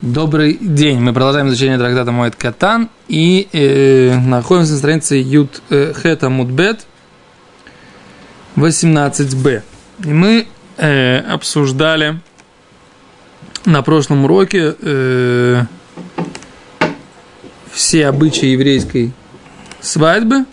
Добрый день. Мы продолжаем изучение трактата Моэт Катан и э, находимся на странице Ют э, Хета Мудбет 18b. И мы э, обсуждали на прошлом уроке э, все обычаи еврейской свадьбы.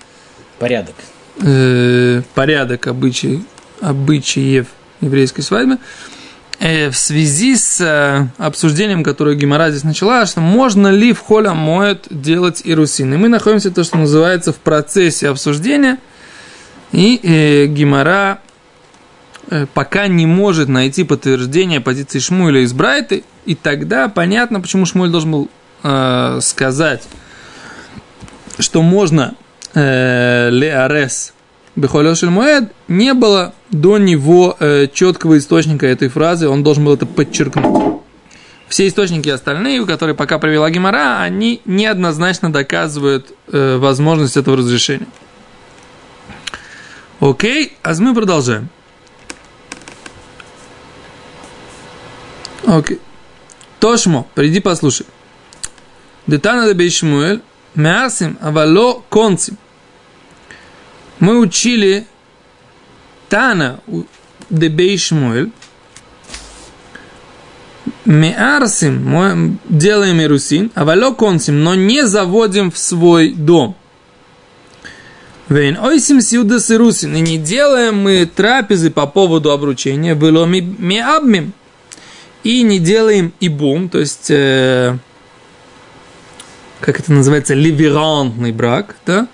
Порядок. Э, порядок обычаи, обычаев еврейской свадьбы. Э, в связи с э, обсуждением, которое Гимара здесь начала, что можно ли в холя моет делать ирусин. И мы находимся, то, что называется, в процессе обсуждения. И э, Гимара э, пока не может найти подтверждение позиции Шмуэля из Брайты. И тогда понятно, почему Шмуэль должен был э, сказать, что можно э, леарес Бехолешель Моэд, не было до него э, четкого источника этой фразы, он должен был это подчеркнуть. Все источники остальные, которые пока привела Гимара, они неоднозначно доказывают э, возможность этого разрешения. Окей, а мы продолжаем. Окей. Тошмо, приди послушай. Детана де Бейшмуэль, Меасим, Авало Концим мы учили Тана Дебей Шмуэль, Меарсим, мы делаем ирусин, а вало консим, но не заводим в свой дом. Вейн ойсим сиудас ирусин, и не делаем мы трапезы по поводу обручения, было ми абмим, и не делаем ибум, то есть, э, как это называется, ливерантный брак, да,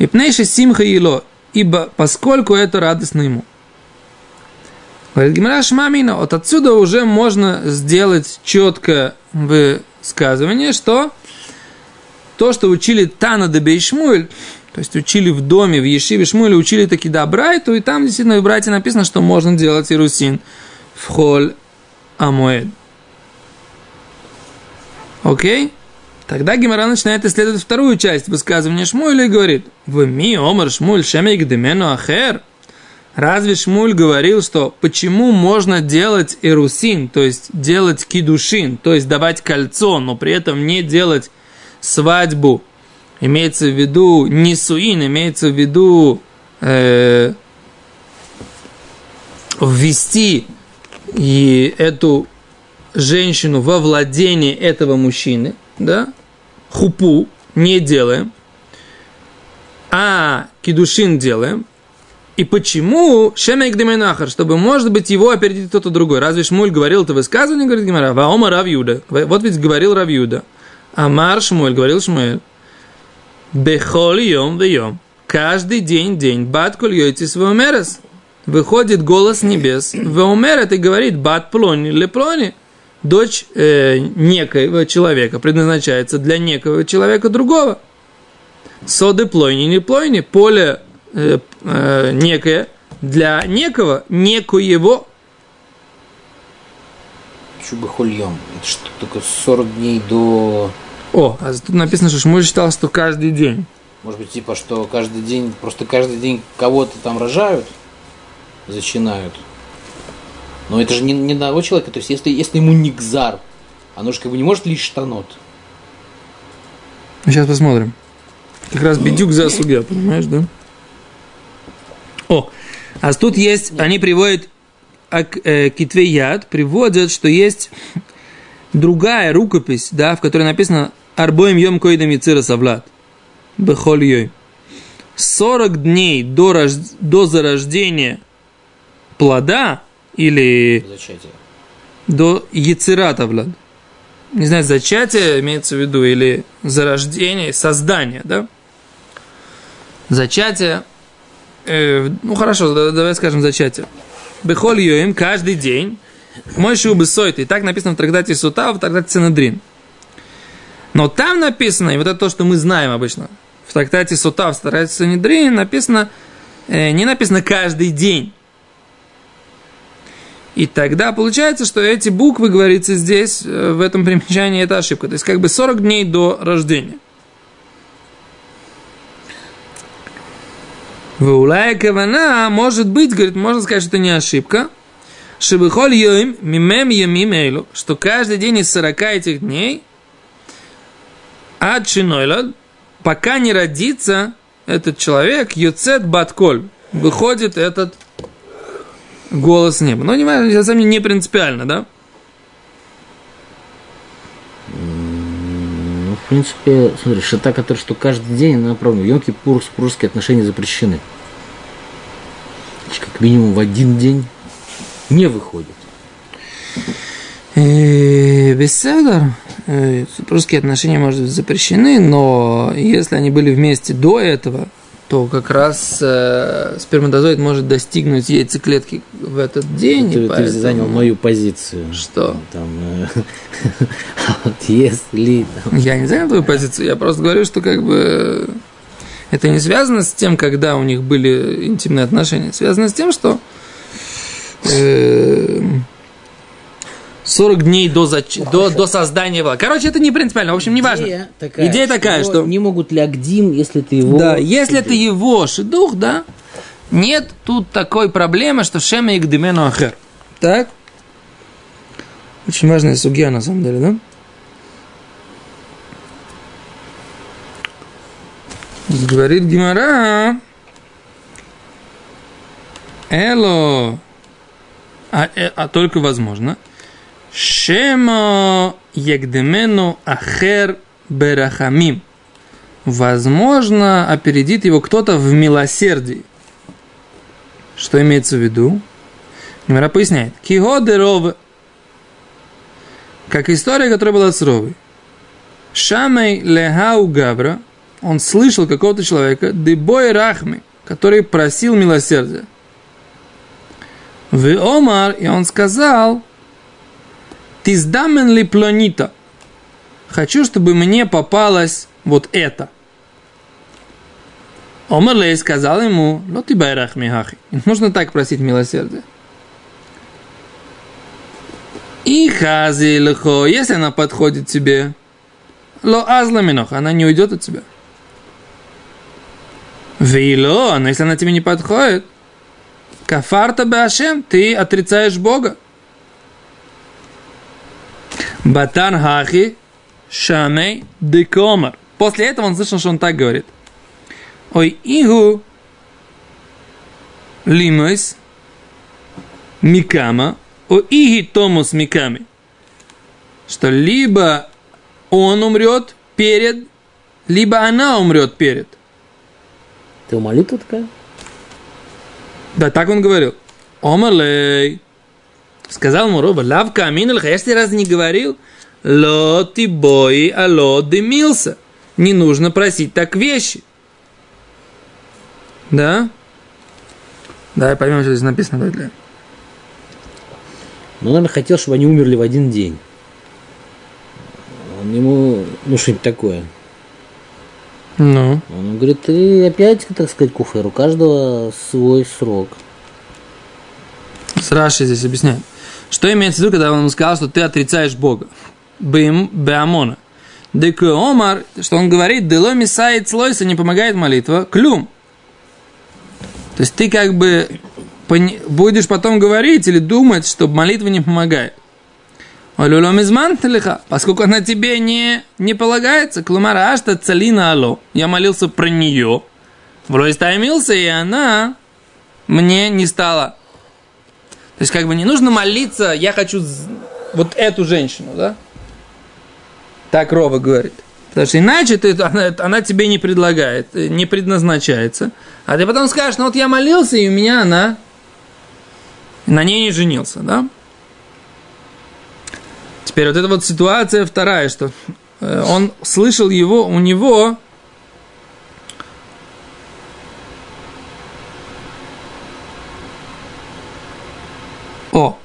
и пнейши симха ило, ибо поскольку это радостно ему. Говорит Гимара Шмамина, вот отсюда уже можно сделать четкое высказывание, что то, что учили Тана де Бейшмуэль, то есть учили в доме, в Ешиве Шмуэле, учили таки Добрайту, и там действительно в Брайте написано, что можно делать ирусин в холь Амуэд. Окей? Тогда Гимара начинает исследовать вторую часть высказывания Шмуэля и говорит, «В ми омар Шмуль шемейк демену ахер». Разве Шмуль говорил, что почему можно делать эрусин, то есть делать кидушин, то есть давать кольцо, но при этом не делать свадьбу, имеется в виду не суин, имеется в виду э, ввести и эту женщину во владение этого мужчины, да, хупу не делаем, а кидушин делаем. И почему Шемек Деменахар, чтобы, может быть, его опередить кто-то другой? Разве Шмуль говорил это высказывание, говорит Гимара? Ваома Равьюда. Вот ведь говорил Равьюда. Амар Шмуль, говорил Шмуль. Бехоли йом йом. Каждый день, день. Бат коль йойтис. Выходит голос небес. Веомерет и говорит, бат плони ле плони дочь э, некоего человека предназначается для некого человека другого. Соды плойни, не плойни, поле э, э, некое для некого, некоего. Чубахульем. Это что, только 40 дней до... О, а тут написано, что Шмуль считал, что каждый день. Может быть, типа, что каждый день, просто каждый день кого-то там рожают, зачинают. Но это же не, не одного человека. То есть, если, если ему не гзар, оно же как бы не может лишь штанот. Сейчас посмотрим. Как раз бедюк за судья, понимаешь, да? О, а тут есть, они приводят э, китвеяд, приводят, что есть другая рукопись, да, в которой написано «Арбоем йом койдам яцира савлад». Бехоль йой. 40 дней до, рож... до зарождения плода или Зачатие. до яцерата, Влад. Не знаю, зачатие имеется в виду, или зарождение, создание, да? Зачатие, э, ну хорошо, давай скажем зачатие. Бехоль йоим каждый день. Мой шубы сойт. И так написано в трактате Сута, в трактате Синедрин. Но там написано, и вот это то, что мы знаем обычно, в трактате Сута, в трактате Синедрин написано, э, не написано каждый день. И тогда получается, что эти буквы, говорится здесь, э, в этом примечании, это ошибка. То есть как бы 40 дней до рождения. Ваулая кавана, может быть, говорит, можно сказать, что это не ошибка. Шибыхоль йоим мимем ямим эйлу, что каждый день из 40 этих дней ад шинойла, пока не родится этот человек, юцет батколь, выходит этот голос неба. Но не, на не принципиально, да? Ну, в принципе, смотри, шата, которая что каждый день, она правда, Йом Кипур, супружеские отношения запрещены. Как минимум в один день не выходит. Э, Беседер, э, супружеские отношения, может быть, запрещены, но если они были вместе до этого, то как раз э, сперматозоид может достигнуть яйцеклетки в этот день. Ты, поэтому... ты занял мою позицию. Что? Там, э, вот если... Там... Я не занял твою позицию, я просто говорю, что как бы это не связано с тем, когда у них были интимные отношения, связано с тем, что э, 40 дней до, зач... до, до создания влага. Короче, это не принципиально. В общем, не важно. Идея такая, Идея такая что. Не могут ли Агдим, если ты его... Да, если это его шедух, да, нет тут такой проблемы, что Шема и Гдемену Ахер. Так? Очень важная сугия, на самом деле, да? Говорит Гимара. Эло. А, э, а только возможно. Шема ягдемену ахер берахамим. Возможно, опередит его кто-то в милосердии. Что имеется в виду? Гимара поясняет. Киго Как история, которая была с Ровой. Шамей лехау габра. Он слышал какого-то человека, дебой рахми, который просил милосердия. В Омар, и он сказал, Тиздамен ли планита? Хочу, чтобы мне попалось вот это. Омар Лей сказал ему, ну ты байрах михахи. Нужно так просить милосердия. И хази лхо, если она подходит тебе, ло азла минох, она не уйдет от тебя. Вейло, но если она тебе не подходит, кафарта башем, ты отрицаешь Бога. Батан хахи шамей декомар. После этого он слышал, что он так говорит. Ой, игу лимойс микама, о иги томус миками. Что либо он умрет перед, либо она умрет перед. Ты молитва такая? Да, так он говорил. Омалей. Сказал ему Роба, лавка аминульха, я тебе раз не говорил, ло ты бои, а ло дымился. Не нужно просить так вещи. Да? Давай поймем, что здесь написано. Давай. Ну, наверное, хотел, чтобы они умерли в один день. Он ему, ну, что-нибудь такое. Ну. Он говорит, ты опять, так сказать, куфер, у каждого свой срок. С Раши здесь объясняет. Что имеется в виду, когда он сказал, что ты отрицаешь Бога? Беамона. Дек Омар, что он говорит, дело мисает слойса, не помогает молитва, клюм. То есть ты как бы будешь потом говорить или думать, что молитва не помогает. Поскольку она тебе не, не полагается, клумара ашта цалина ало. Я молился про нее. Вроде стаймился, и она мне не стала то есть, как бы не нужно молиться, я хочу вот эту женщину, да? Так Рова говорит. Потому что иначе ты, она, она тебе не предлагает, не предназначается. А ты потом скажешь, ну вот я молился, и у меня она на ней не женился, да? Теперь вот эта вот ситуация вторая, что э, он слышал его, у него О,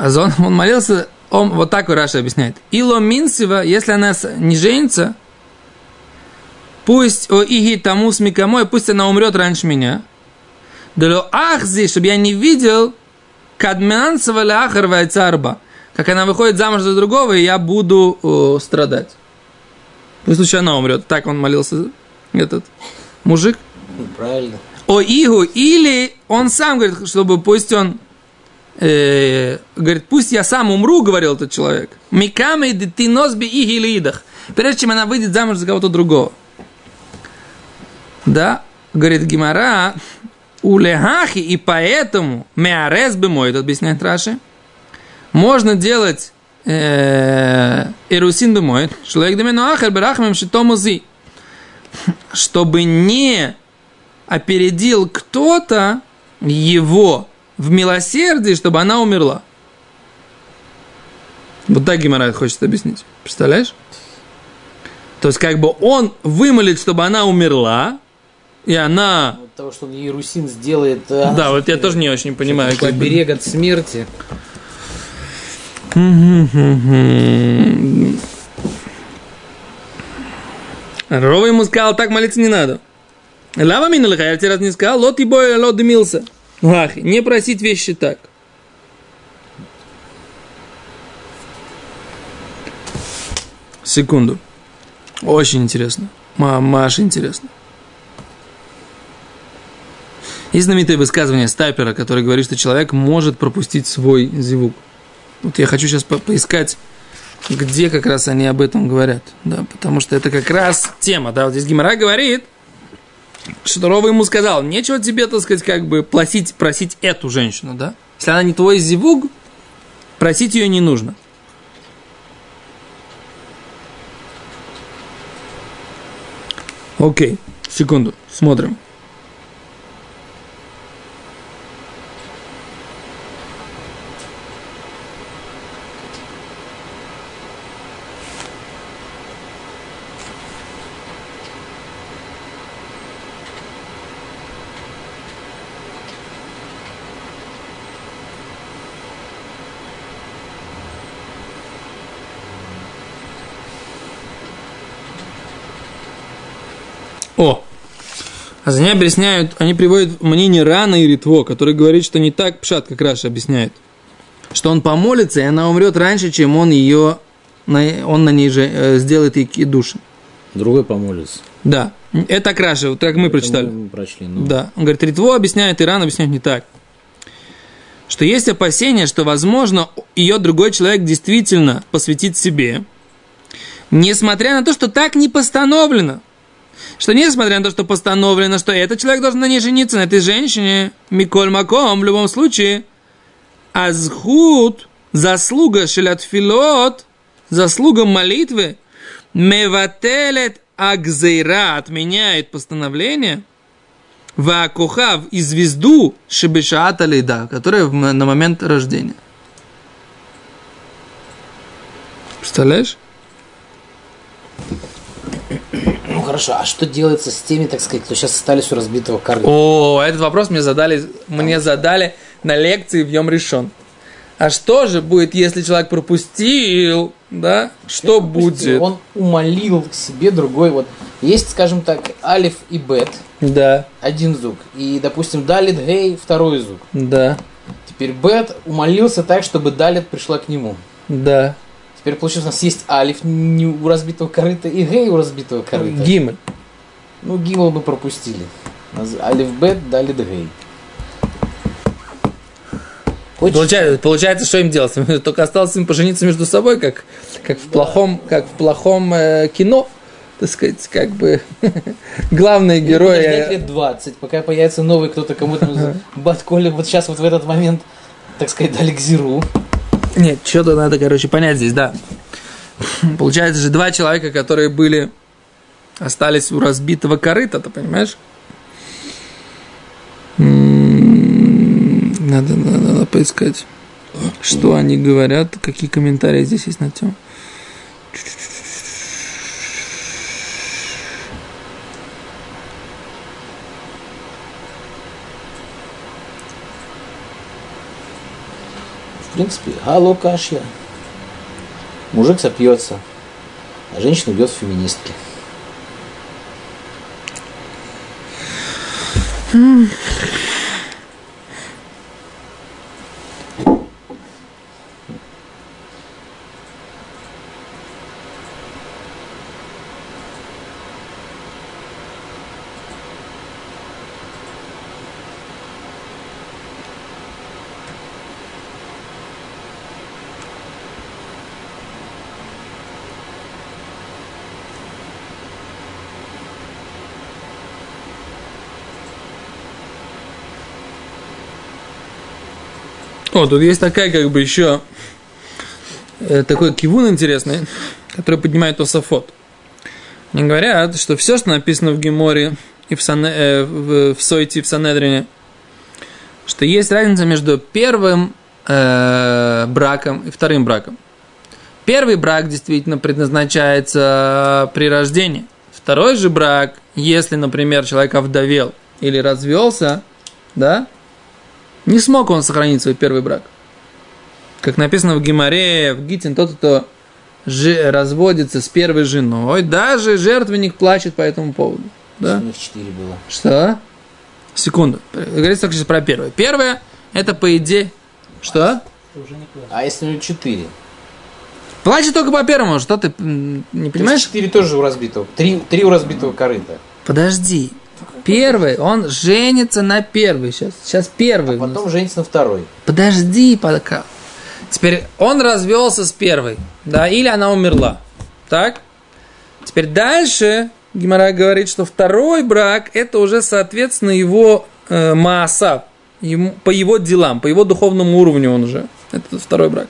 а он, молился, он вот так Раша объясняет. Ило Минсива, если она не женится, пусть о иги тому с микамой, пусть она умрет раньше меня. Далё ахзи, чтобы я не видел, кадмянцева ляхарва царба, как она выходит замуж за другого, и я буду о, страдать. Пусть лучше она умрет. Так он молился, этот мужик. Правильно. О Игу, или он сам говорит, чтобы пусть он э, говорит, пусть я сам умру, говорил этот человек. Микамей ты носби и гилидах. Прежде чем она выйдет замуж за кого-то другого. Да, говорит Гимара, у и поэтому меарес бы мой, это объясняет Раши, можно делать э, эрусин бы мой, шлек демену ахер берахмем шитомузи, чтобы не опередил кто-то его в милосердии, чтобы она умерла. Вот так Гимара хочет объяснить. Представляешь? То есть, как бы он вымолит, чтобы она умерла, и она... От того, что он ей русин сделает... а, Да, вот я тоже не очень понимаю. как бы. Поберег от смерти. Рова ему сказал, так молиться не надо. Лава миналха, я тебе раз не сказал, лот и бой, лот дымился. Ах, не просить вещи так. Секунду. Очень интересно. Мамаш интересно. Есть знаменитое высказывание Стайпера, который говорит, что человек может пропустить свой звук. Вот я хочу сейчас по- поискать, где как раз они об этом говорят. Да, потому что это как раз тема. Да, вот здесь Гимара говорит, что Рова ему сказал, нечего тебе, так сказать, как бы просить, просить эту женщину, да? Если она не твой зивуг, просить ее не нужно. Окей, секунду, смотрим. О! А за ней объясняют, они приводят мнение Рана и Ритва, который говорит, что не так пшат, как Раши объясняет. Что он помолится, и она умрет раньше, чем он ее, он на ней же э, сделает кидуш. Другой помолится. Да, это Раши, вот как мы прочитали. Мы прочли. ну. Да. Он говорит, Ритва объясняет, и Ран объясняет не так. Что есть опасение, что, возможно, ее другой человек действительно посвятит себе, несмотря на то, что так не постановлено. Что несмотря на то, что постановлено, что этот человек должен на ней жениться, на этой женщине, Миколь Маком, в любом случае, Азхут, заслуга шелятфилот, заслуга молитвы, мевателет агзейра, отменяет постановление, Ваакухав и звезду Шибишаата Лейда, которая на момент рождения. Представляешь? Ну хорошо, а что делается с теми, так сказать, кто сейчас остались у разбитого корыта? О, этот вопрос мне задали, мне задали на лекции в Йом Решен. А что же будет, если человек пропустил, да? Что будет? Он умолил к себе другой. Вот есть, скажем так, алиф и бет, Да, один звук. И, допустим, далит гей, второй звук. да, Теперь бет умолился так, чтобы далит пришла к нему. да. Теперь получилось, у нас есть алиф не у разбитого корыта и гей у разбитого корыта. Гимель. Ну, гимл бы пропустили. Алиф бет, далит гей. Очень- Получается, получается, что им делать? Только осталось им пожениться между собой, как, как в плохом, как в плохом э, кино. Так сказать, как бы главные герои. подождать лет 20, пока появится новый кто-то, кому-то Батколи вот сейчас вот в этот момент, так сказать, дали к зиру. Нет, что-то надо, короче, понять здесь, да. Получается же два человека, которые были, остались у разбитого корыта, ты понимаешь? М, Надо, надо, надо поискать, что они говорят, какие комментарии здесь есть на тему. принципе, алло кашья. Мужик сопьется, а женщина уйдет в феминистки. Mm. О, тут есть такая, как бы, еще э, такой кивун интересный, который поднимает Тософот. Они говорят, что все, что написано в Геморе и в, Сане, э, в, в Сойте, в Санедрине, что есть разница между первым э, браком и вторым браком. Первый брак действительно предназначается при рождении. Второй же брак, если, например, человек овдовел или развелся, да, не смог он сохранить свой первый брак. Как написано в Гимаре, в Гитин, тот, кто же, разводится с первой женой, даже жертвенник плачет по этому поводу. Да? У них четыре было. Что? Секунду. Говорится только сейчас про первое. Первое, это по идее... Что? А если у них четыре? Плачет только по первому, что ты не понимаешь? Четыре тоже у разбитого. Три, три у разбитого корыта. Подожди. Первый, он женится на первый сейчас. Сейчас первый. нас. Потом женится на второй. Подожди пока. Теперь он развелся с первой, да, или она умерла. Так? Теперь дальше Гимара говорит, что второй брак это уже, соответственно, его э, мааса, ему, по его делам, по его духовному уровню он уже. Это второй брак.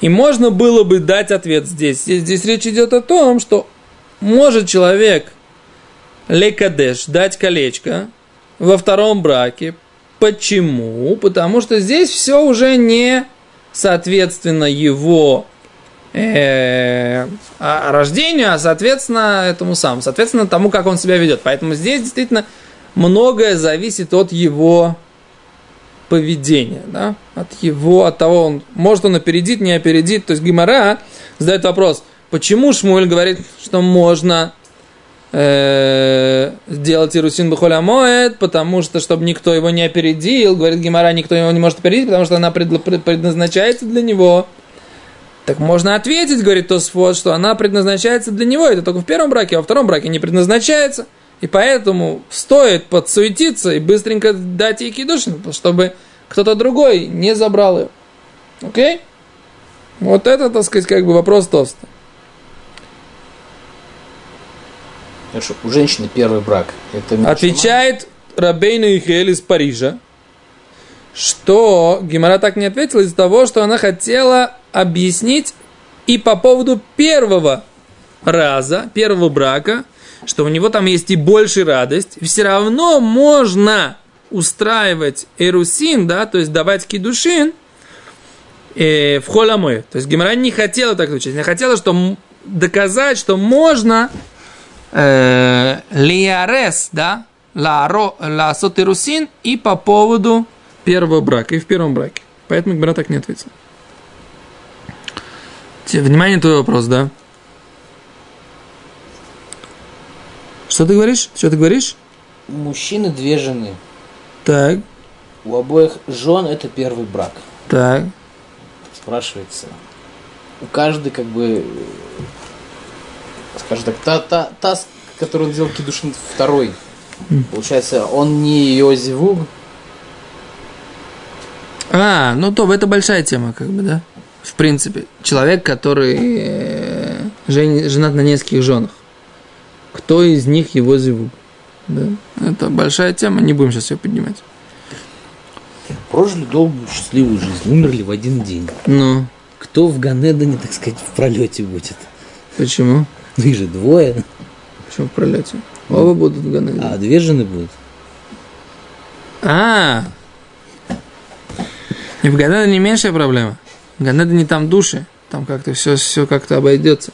И можно было бы дать ответ здесь. Здесь, здесь речь идет о том, что может человек лекадеш, дать колечко во втором браке. Почему? Потому что здесь все уже не соответственно его э, а- рождению, а соответственно этому самому, соответственно тому, как он себя ведет. Поэтому здесь действительно многое зависит от его поведения, да? от его, от того, он, может он опередит, не опередит. То есть Гимара задает вопрос, почему Шмуль говорит, что можно э, сделать Ирусин Бухоля Моэд, потому что, чтобы никто его не опередил, говорит Гимара, никто его не может опередить, потому что она предназначается для него. Так можно ответить, говорит Тосфот, что она предназначается для него, это только в первом браке, а во втором браке не предназначается. И поэтому стоит подсуетиться и быстренько дать ей кидушин, чтобы кто-то другой не забрал ее. Окей? Вот это, так сказать, как бы вопрос тоста. Хорошо, у женщины первый брак. Это Отвечает Рабейну Ихель из Парижа, что Гимара так не ответила из-за того, что она хотела объяснить и по поводу первого раза, первого брака, что у него там есть и больше радость, все равно можно устраивать эрусин, да, то есть давать кидушин э, в холамой. То есть Гимара не хотела так учить, она хотела что доказать, что можно э, лиарес, да, ларо, ласот ирусин и по поводу первого брака, и в первом браке. Поэтому Гимара так не ответил. Внимание, твой вопрос, да? Что ты говоришь? Что ты говоришь? У мужчины две жены. Так, У обоих жен это первый брак. так. Спрашивается. У каждой как бы, скажем так, та, та, та которую он сделал кидушин второй. Получается, он не ее зевуг, А, ну то, это большая тема, как бы, да? В принципе, человек, который э, жен- женат на нескольких женах. Кто из них его зовут? Да? Это большая тема, не будем сейчас ее поднимать. прожили долгую счастливую жизнь, умерли в один день. Ну, Кто в Ганедане, так сказать, в пролете будет? почему? Ну, их же двое. Почему в пролете? Оба будут в Ганеде. А, две жены будут. А, и в Ганеде не меньшая проблема. В Ганеде не там души, там как-то все, все как-то обойдется.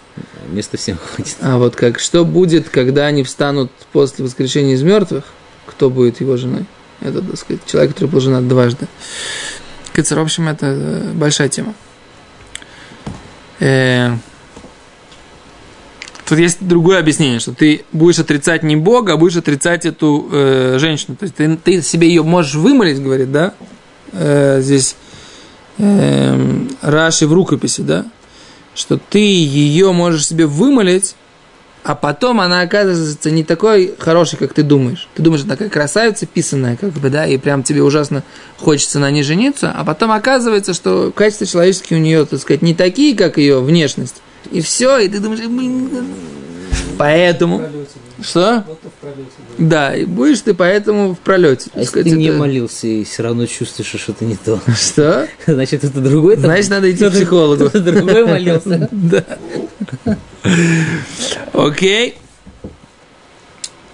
Места всем хватит. А вот как, что будет, когда они встанут после воскрешения из мертвых, кто будет его женой? Это, так сказать, человек, который был женат дважды. Кицер, в общем, это э, большая тема. Тут есть другое объяснение, что ты будешь отрицать не Бога, а будешь отрицать эту э, женщину. То есть ты, ты себе ее можешь вымолить, говорит, да? Э, здесь э, Раши в рукописи, да? Что ты ее можешь себе вымолить, а потом она оказывается не такой хорошей, как ты думаешь. Ты думаешь, она такая красавица писанная, как бы, да, и прям тебе ужасно хочется на ней жениться, а потом оказывается, что качества человеческие у нее, так сказать, не такие, как ее внешность. И все, и ты думаешь, «Блин, Поэтому... Что? Да, и будешь ты поэтому в пролете. А если ты не молился и все равно чувствуешь, что что-то не то, Что? значит, это другой там- Значит, надо идти к психологу. кто-то другой молился. Да. Окей.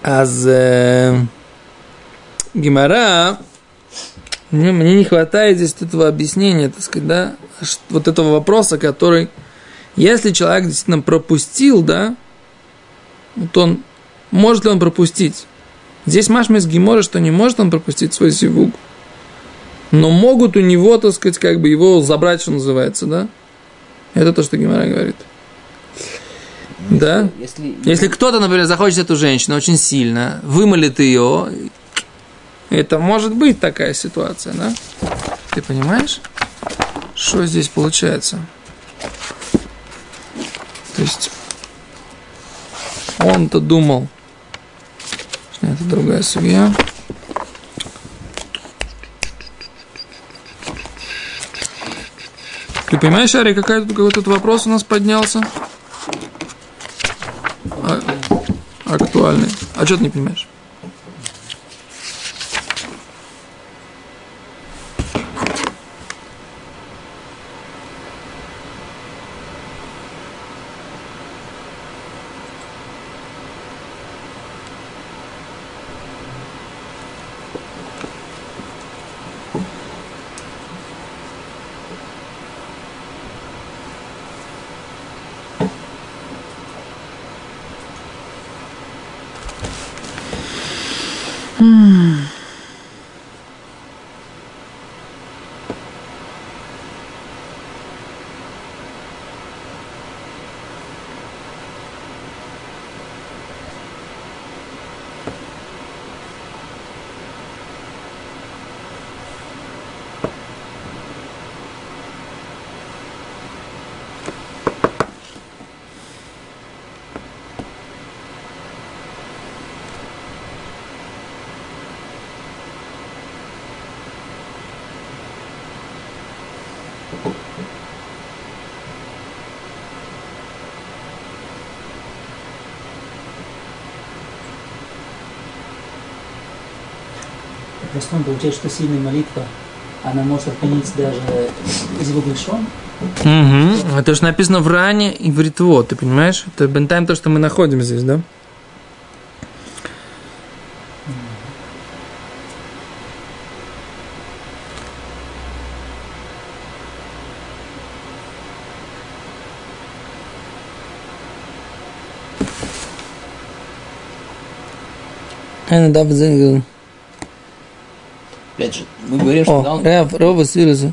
Аз э, Гимара, мне, мне не хватает здесь этого объяснения, так сказать, да, вот этого вопроса, который, если человек действительно пропустил, да, вот он, может ли он пропустить? Здесь Машмис Гимора, что не может он пропустить свой сивуг, но могут у него, так сказать, как бы его забрать, что называется, да? Это то, что Гимара говорит. Да? Если, Если кто-то, например, захочет эту женщину очень сильно, вымолит ее, это может быть такая ситуация, да? Ты понимаешь, что здесь получается? То есть он-то думал, это другая судья. Ты понимаешь, Ари, какой тут, какой тут вопрос у нас поднялся? А- актуальный. А что ты не понимаешь? В простом получается, что сильная молитва, она может отменить даже звук лишен. Угу. Это же написано в ране и в ритво, ты понимаешь? Это бентайм то, что мы находим здесь, да? Она да, взял. Опять же, мы говорим, что когда он Рав, Рова Свируза.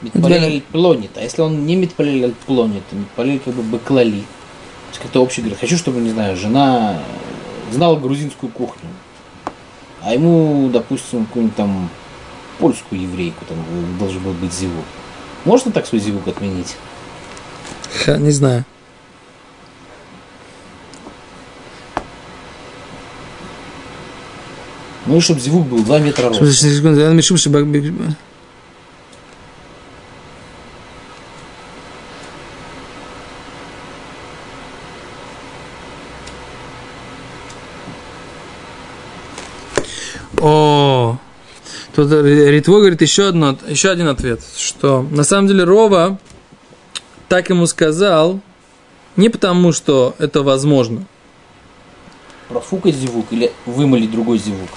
митпалель плонит, а если он не митпалель плонит, то митпалель как бы баклали. То есть как-то общий говорит, хочу, чтобы, не знаю, жена знала грузинскую кухню. А ему, допустим, какую-нибудь там польскую еврейку там должен был быть зивук. Можно так свой зивук отменить? Ха, не знаю. Ну чтобы зивук был 2 метра роста. Секунду, баг- биг- О, тут Ритво говорит еще, одно, еще один ответ, что на самом деле Рова так ему сказал не потому, что это возможно, Профукать зивук или вымолить другой зивук?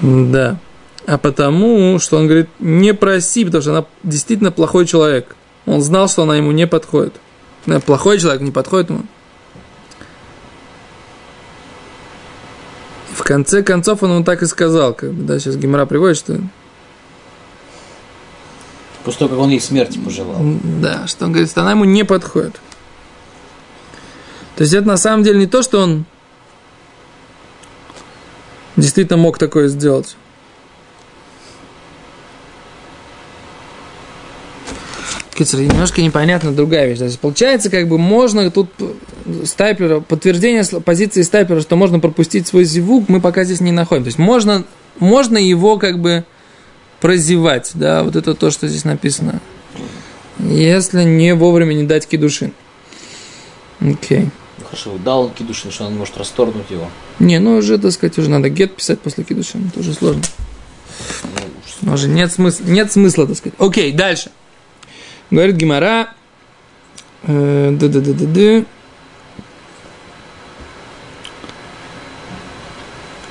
Да. А потому, что он говорит, не проси, потому что она действительно плохой человек. Он знал, что она ему не подходит. Да, Плохой человек не подходит ему. В конце концов он ему так и сказал, как бы, да, сейчас Гимара приводит, что После того, как он ей смерти пожелал. да, что он говорит, что она ему не подходит. То есть это на самом деле не то, что он действительно мог такое сделать. Немножко непонятна другая вещь. Есть, получается, как бы можно тут стайпера, подтверждение позиции стайпера, что можно пропустить свой зевук, мы пока здесь не находим. То есть можно, можно его как бы прозевать, да, вот это то, что здесь написано. Если не вовремя не дать кидушин. Окей. Хорошо, дал он кидушин, что он может расторгнуть его. Не, ну уже, так сказать, уже надо гет писать после кидушина. Это уже сложно. Ну, Уже нет смысла, нет смысла, так сказать. Окей, дальше. Говорит Гимара. э, да-да-да-да-да.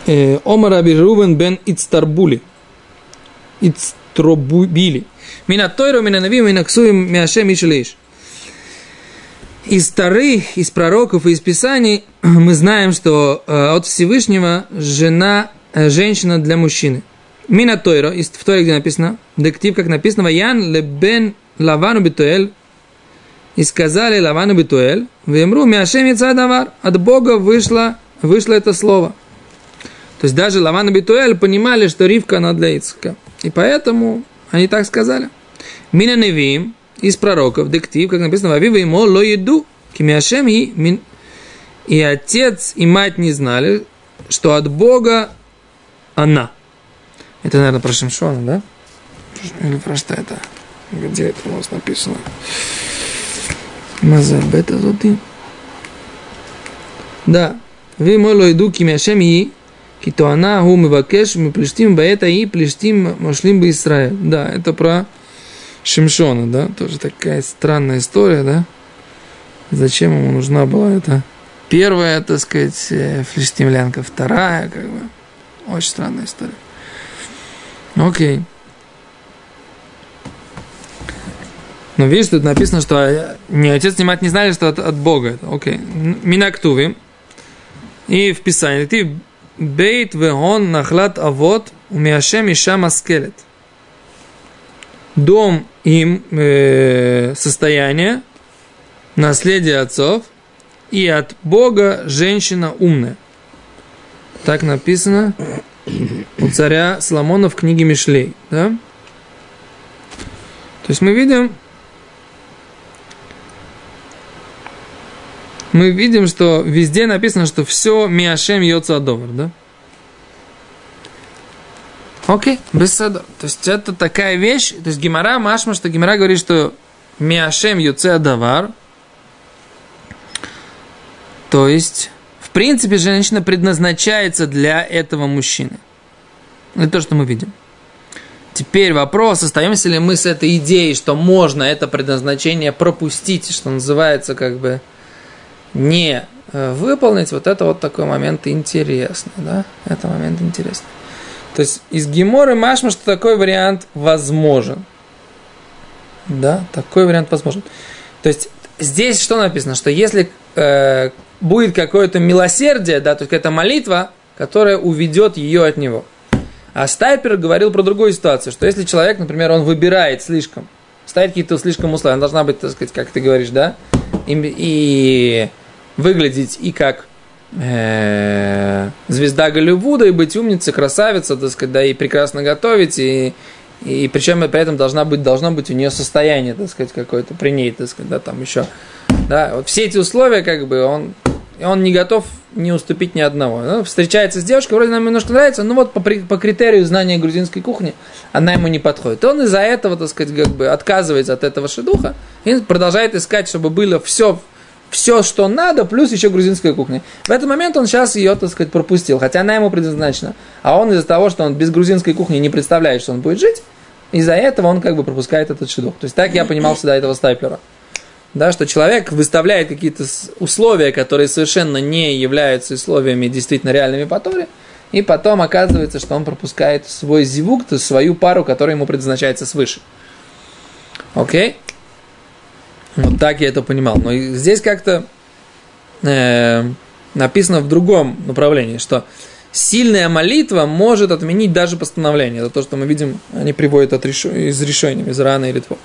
Э, Омар Аби Рубен бен Ицтарбули. Ицтробубили. Мина Тойру, мина Нави, мина Ксуим, Миашем Ишелиш. Из Тары, из пророков и из Писаний мы знаем, что э, от Всевышнего жена, э, женщина для мужчины. Мина Тойро, из Торе, где написано, дектив, как написано, Ян лебен Лавану Битуэль, и сказали Лавану Битуэль, Вемру Миашем Яцадавар, от Бога вышло, вышло это слово. То есть даже Лаван и Битуэль понимали, что Ривка она для Ицка. И поэтому они так сказали. Мина Невим из пророков, дектив, как написано, Вавива ему ло еду, кимиашем и мин... И отец и мать не знали, что от Бога она. Это, наверное, про Шимшона, да? Или про что это? Где это у нас написано? Мазабета зоты. Да. Ви мой лойду кимиашем и Китоана гу мивакеш мы плештим баэта и плештим мошлим бы Израиль. Да, это про Шимшона, да, тоже такая странная история, да. Зачем ему нужна была эта первая, так сказать, э, флештимлянка, вторая, как бы. Очень странная история. Окей. Но видишь, тут написано, что э, ни отец, ни мать не знали, что от, от Бога. Окей. Минактуви. И в Писании ты бейт вегон нахлад авот умиашем иша маскелет. Дом им э, состояние, наследие отцов, и от Бога женщина умная. Так написано у царя Соломона в книге Мишлей. Да? То есть мы видим, мы видим, что везде написано, что все Миашем Йоца Адовар, да? Окей, без сада. То есть это такая вещь, то есть Гимара Машма, что Гимара говорит, что Миашем Йоце Адовар, то есть, в принципе, женщина предназначается для этого мужчины. Это то, что мы видим. Теперь вопрос, остаемся ли мы с этой идеей, что можно это предназначение пропустить, что называется, как бы, не э, выполнить, вот это вот такой момент интересный, да? Это момент интересный. То есть из Геморы Машма, что такой вариант возможен. Да, такой вариант возможен. То есть здесь что написано? Что если э, будет какое-то милосердие, да, то есть какая-то молитва, которая уведет ее от него. А Стайпер говорил про другую ситуацию, что если человек, например, он выбирает слишком, ставит какие-то слишком условия, она должна быть, так сказать, как ты говоришь, да, и, и выглядеть и как э, звезда Голливуда, и быть умницей, красавица, так сказать, да, и прекрасно готовить, и, и причем при этом должна быть, должно быть у нее состояние, так сказать, какое-то при ней, так сказать, да, там еще. Да, вот все эти условия, как бы, он, он не готов не уступить ни одного. Ну, встречается с девушкой, вроде нам немножко нравится, но вот по, по критерию знания грузинской кухни она ему не подходит. Он из-за этого, так сказать, как бы отказывается от этого шедуха и продолжает искать, чтобы было все, все, что надо, плюс еще грузинская кухня. В этот момент он сейчас ее, так сказать, пропустил, хотя она ему предназначена. А он из-за того, что он без грузинской кухни не представляет, что он будет жить, из-за этого он как бы пропускает этот шедух. То есть так я понимал всегда этого стайплера да, что человек выставляет какие-то условия, которые совершенно не являются условиями действительно реальными по Торе, и потом оказывается, что он пропускает свой зивук, то свою пару, которая ему предназначается свыше. Окей? Вот так я это понимал. Но здесь как-то э, написано в другом направлении, что сильная молитва может отменить даже постановление. Это то, что мы видим, они приводят от реш... из решения, из раны или Литвы.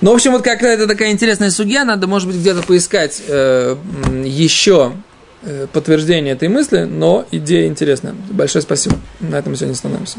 Ну, в общем, вот как-то это такая интересная судья, надо, может быть, где-то поискать э, еще э, подтверждение этой мысли, но идея интересная. Большое спасибо. На этом сегодня остановимся.